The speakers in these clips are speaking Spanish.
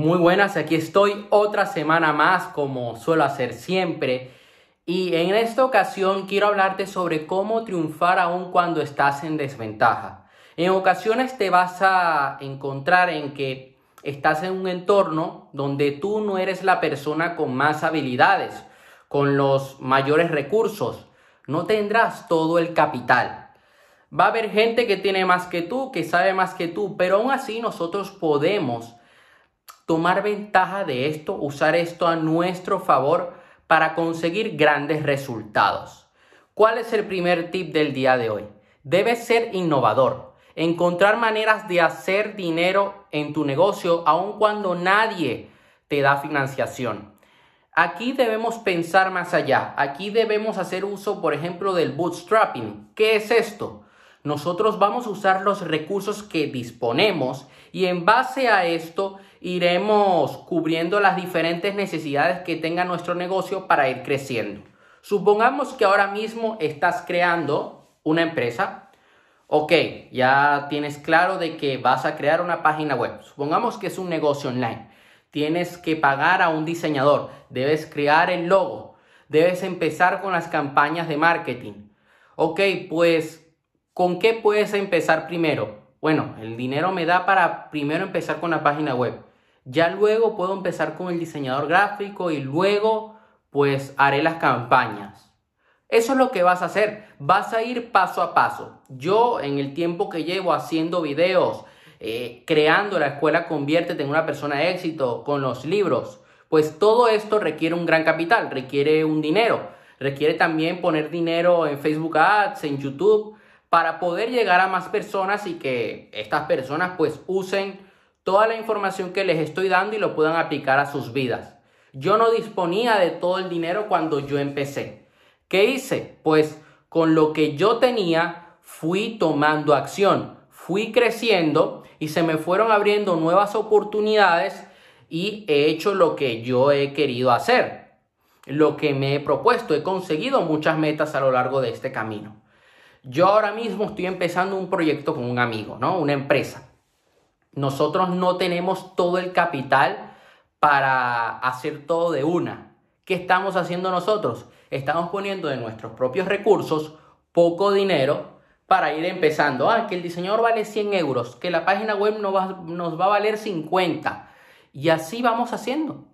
Muy buenas, aquí estoy otra semana más como suelo hacer siempre. Y en esta ocasión quiero hablarte sobre cómo triunfar aún cuando estás en desventaja. En ocasiones te vas a encontrar en que estás en un entorno donde tú no eres la persona con más habilidades, con los mayores recursos. No tendrás todo el capital. Va a haber gente que tiene más que tú, que sabe más que tú, pero aún así nosotros podemos tomar ventaja de esto, usar esto a nuestro favor para conseguir grandes resultados. ¿Cuál es el primer tip del día de hoy? Debes ser innovador, encontrar maneras de hacer dinero en tu negocio aun cuando nadie te da financiación. Aquí debemos pensar más allá. Aquí debemos hacer uso, por ejemplo, del bootstrapping. ¿Qué es esto? Nosotros vamos a usar los recursos que disponemos y en base a esto iremos cubriendo las diferentes necesidades que tenga nuestro negocio para ir creciendo. Supongamos que ahora mismo estás creando una empresa. Ok, ya tienes claro de que vas a crear una página web. Supongamos que es un negocio online. Tienes que pagar a un diseñador. Debes crear el logo. Debes empezar con las campañas de marketing. Ok, pues, ¿con qué puedes empezar primero? Bueno, el dinero me da para primero empezar con la página web. Ya luego puedo empezar con el diseñador gráfico y luego pues haré las campañas. Eso es lo que vas a hacer. Vas a ir paso a paso. Yo en el tiempo que llevo haciendo videos, eh, creando la escuela Conviértete en una persona de éxito con los libros, pues todo esto requiere un gran capital, requiere un dinero, requiere también poner dinero en Facebook Ads, en YouTube, para poder llegar a más personas y que estas personas pues usen toda la información que les estoy dando y lo puedan aplicar a sus vidas. Yo no disponía de todo el dinero cuando yo empecé. ¿Qué hice? Pues con lo que yo tenía fui tomando acción, fui creciendo y se me fueron abriendo nuevas oportunidades y he hecho lo que yo he querido hacer, lo que me he propuesto. He conseguido muchas metas a lo largo de este camino. Yo ahora mismo estoy empezando un proyecto con un amigo, ¿no? Una empresa. Nosotros no tenemos todo el capital para hacer todo de una. ¿Qué estamos haciendo nosotros? Estamos poniendo de nuestros propios recursos poco dinero para ir empezando. Ah, que el diseñador vale 100 euros, que la página web nos va, nos va a valer 50. Y así vamos haciendo.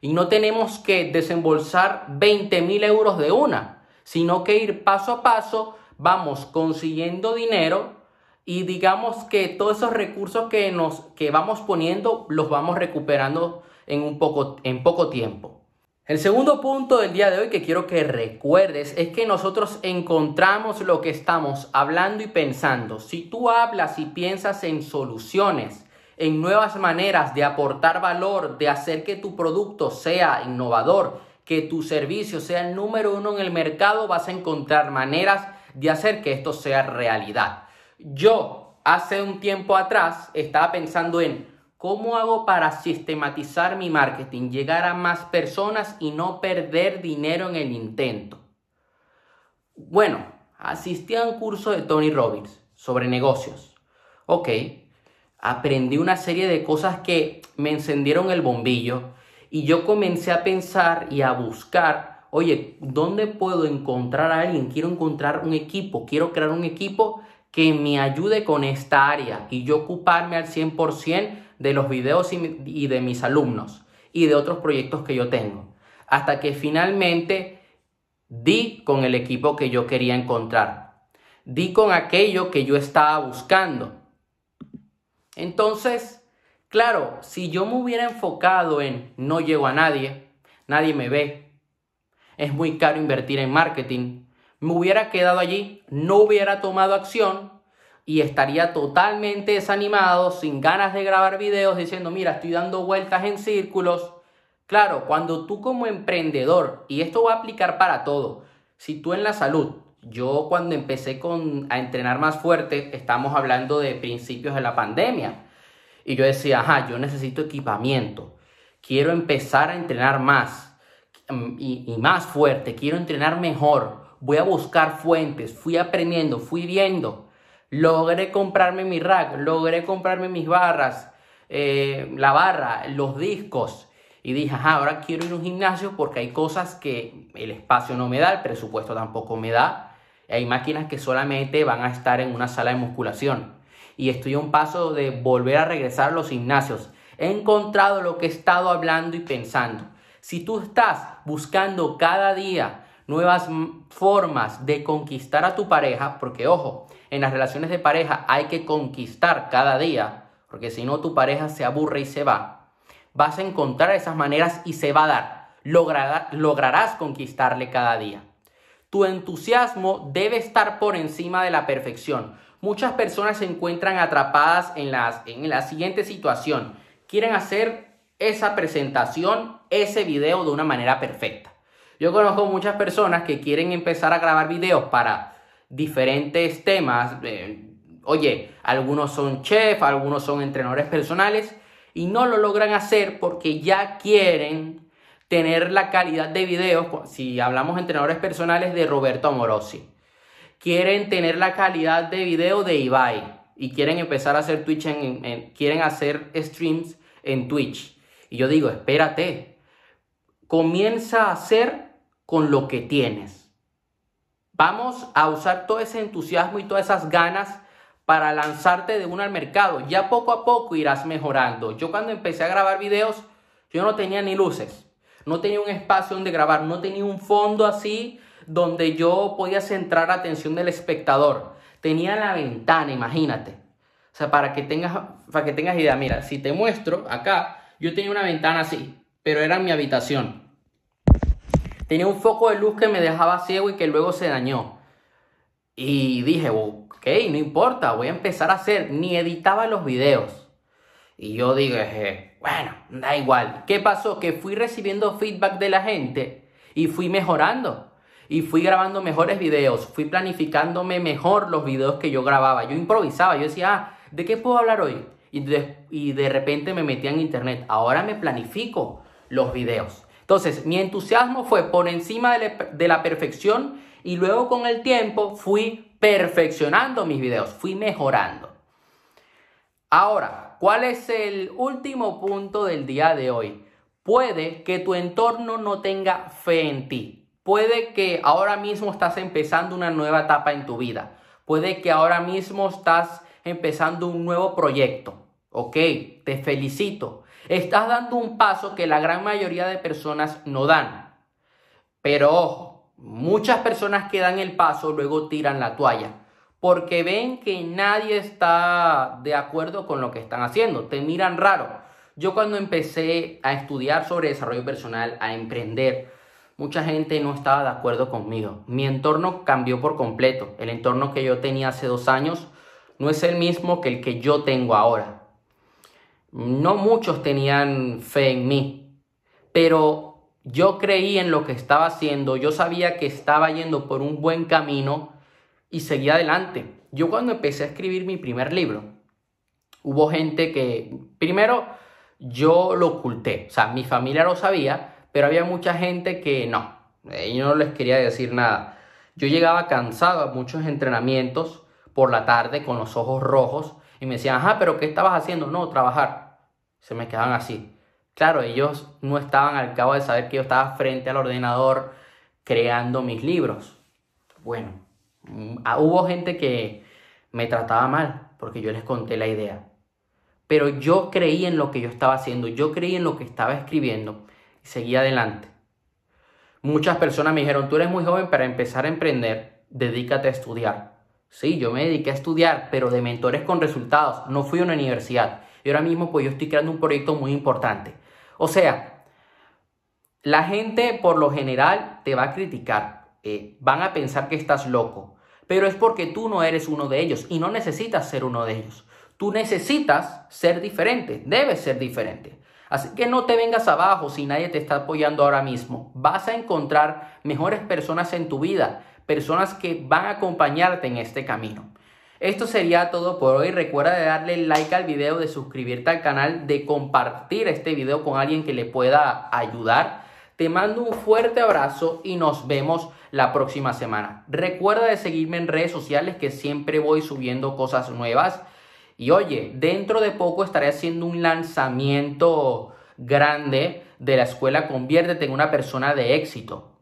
Y no tenemos que desembolsar 20 mil euros de una, sino que ir paso a paso, vamos consiguiendo dinero y digamos que todos esos recursos que nos que vamos poniendo los vamos recuperando en un poco en poco tiempo. El segundo punto del día de hoy que quiero que recuerdes es que nosotros encontramos lo que estamos hablando y pensando. Si tú hablas y piensas en soluciones, en nuevas maneras de aportar valor, de hacer que tu producto sea innovador, que tu servicio sea el número uno en el mercado, vas a encontrar maneras de hacer que esto sea realidad. Yo hace un tiempo atrás estaba pensando en cómo hago para sistematizar mi marketing, llegar a más personas y no perder dinero en el intento. Bueno, asistí a un curso de Tony Robbins sobre negocios. Ok, aprendí una serie de cosas que me encendieron el bombillo y yo comencé a pensar y a buscar, oye, ¿dónde puedo encontrar a alguien? Quiero encontrar un equipo, quiero crear un equipo que me ayude con esta área y yo ocuparme al 100% de los videos y, de mis alumnos y de otros proyectos que yo tengo. Hasta que finalmente di con el equipo que yo quería encontrar. Di con aquello que yo estaba buscando. Entonces, claro, si yo me hubiera enfocado en no llego a nadie, nadie me ve, es muy caro invertir en marketing, me hubiera quedado allí, no hubiera tomado acción y estaría totalmente desanimado, sin ganas de grabar videos, diciendo, mira, estoy dando vueltas en círculos. Claro, cuando tú como emprendedor, y esto va a aplicar para todo, si tú en la salud, yo cuando empecé con, a entrenar más fuerte, estamos hablando de principios de la pandemia, y yo decía, ajá, yo necesito equipamiento, quiero empezar a entrenar más y, y más fuerte, quiero entrenar mejor, voy a buscar fuentes, fui aprendiendo, fui viendo, logré comprarme mi rack, logré comprarme mis barras, eh, la barra, los discos. Y dije, ahora quiero ir a un gimnasio porque hay cosas que el espacio no me da, el presupuesto tampoco me da. Hay máquinas que solamente van a estar en una sala de musculación. Y estoy a un paso de volver a regresar a los gimnasios. He encontrado lo que he estado hablando y pensando. Si tú estás buscando cada día nuevas formas de conquistar a tu pareja, porque ojo, en las relaciones de pareja hay que conquistar cada día, porque si no tu pareja se aburre y se va, vas a encontrar esas maneras y se va a dar. lograrás conquistarle cada día. Tu entusiasmo debe estar por encima de la perfección. Muchas personas se encuentran atrapadas en, las, en la siguiente situación. Quieren hacer esa presentación, ese video de una manera perfecta. Yo conozco muchas personas que quieren empezar a grabar videos para diferentes temas. Eh, oye, algunos son chefs, algunos son entrenadores personales y no lo logran hacer porque ya quieren tener la calidad de videos, si hablamos de entrenadores personales, de Roberto Amorosi. Quieren tener la calidad de video de Ibai y quieren empezar a hacer Twitch en, quieren hacer streams en Twitch. Y yo digo, espérate, comienza a hacer con lo que tienes. Vamos a usar todo ese entusiasmo y todas esas ganas para lanzarte de uno al mercado. Ya poco a poco irás mejorando. Yo cuando empecé a grabar videos, yo no tenía ni luces, no tenía un espacio donde grabar, no tenía un fondo así donde yo podía centrar la atención del espectador. Tenía la ventana, imagínate. O sea, para que tengas, para que tengas idea, mira, si te muestro acá, yo tenía una ventana así, pero era en mi habitación. Tenía un foco de luz que me dejaba ciego y que luego se dañó. Y dije, ok, no importa, voy a empezar a hacer. Ni editaba los videos. Y yo dije, bueno, da igual. ¿Qué pasó? Que fui recibiendo feedback de la gente y fui mejorando. Y fui grabando mejores videos, fui planificándome mejor los videos que yo grababa. Yo improvisaba, yo decía, ah, ¿de qué puedo hablar hoy? Y de, y de repente me metía en internet. Ahora me planifico los videos. Entonces, mi entusiasmo fue por encima de la perfección y luego con el tiempo fui perfeccionando mis videos, fui mejorando. Ahora, ¿cuál es el último punto del día de hoy? Puede que tu entorno no tenga fe en ti. Puede que ahora mismo estás empezando una nueva etapa en tu vida. Puede que ahora mismo estás empezando un nuevo proyecto. Ok, te felicito. Estás dando un paso que la gran mayoría de personas no dan. Pero ojo, muchas personas que dan el paso luego tiran la toalla porque ven que nadie está de acuerdo con lo que están haciendo, te miran raro. Yo cuando empecé a estudiar sobre desarrollo personal, a emprender, mucha gente no estaba de acuerdo conmigo. Mi entorno cambió por completo. El entorno que yo tenía hace dos años no es el mismo que el que yo tengo ahora no muchos tenían fe en mí, pero yo creí en lo que estaba haciendo, yo sabía que estaba yendo por un buen camino y seguía adelante. Yo cuando empecé a escribir mi primer libro, hubo gente que, primero, yo lo oculté, o sea, mi familia lo sabía, pero había mucha gente que no, yo no les quería decir nada. Yo llegaba cansado a muchos entrenamientos por la tarde con los ojos rojos y me decían, ajá, pero ¿qué estabas haciendo? No, trabajar. Se me quedaban así. Claro, ellos no estaban al cabo de saber que yo estaba frente al ordenador creando mis libros. Bueno, mm, ah, hubo gente que me trataba mal porque yo les conté la idea. Pero yo creí en lo que yo estaba haciendo, yo creí en lo que estaba escribiendo y seguí adelante. Muchas personas me dijeron, tú eres muy joven para empezar a emprender, dedícate a estudiar. Sí, yo me dediqué a estudiar, pero de mentores con resultados. No fui a una universidad. Y ahora mismo pues yo estoy creando un proyecto muy importante. O sea, la gente por lo general te va a criticar. Eh, van a pensar que estás loco. Pero es porque tú no eres uno de ellos y no necesitas ser uno de ellos. Tú necesitas ser diferente, debes ser diferente. Así que no te vengas abajo si nadie te está apoyando ahora mismo. Vas a encontrar mejores personas en tu vida personas que van a acompañarte en este camino. Esto sería todo por hoy. Recuerda de darle like al video, de suscribirte al canal, de compartir este video con alguien que le pueda ayudar. Te mando un fuerte abrazo y nos vemos la próxima semana. Recuerda de seguirme en redes sociales que siempre voy subiendo cosas nuevas. Y oye, dentro de poco estaré haciendo un lanzamiento grande de la escuela Conviértete en una persona de éxito.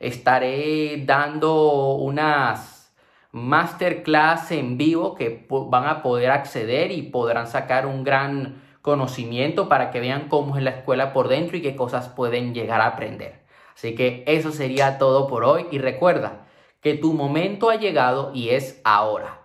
Estaré dando unas masterclass en vivo que van a poder acceder y podrán sacar un gran conocimiento para que vean cómo es la escuela por dentro y qué cosas pueden llegar a aprender. Así que eso sería todo por hoy y recuerda que tu momento ha llegado y es ahora.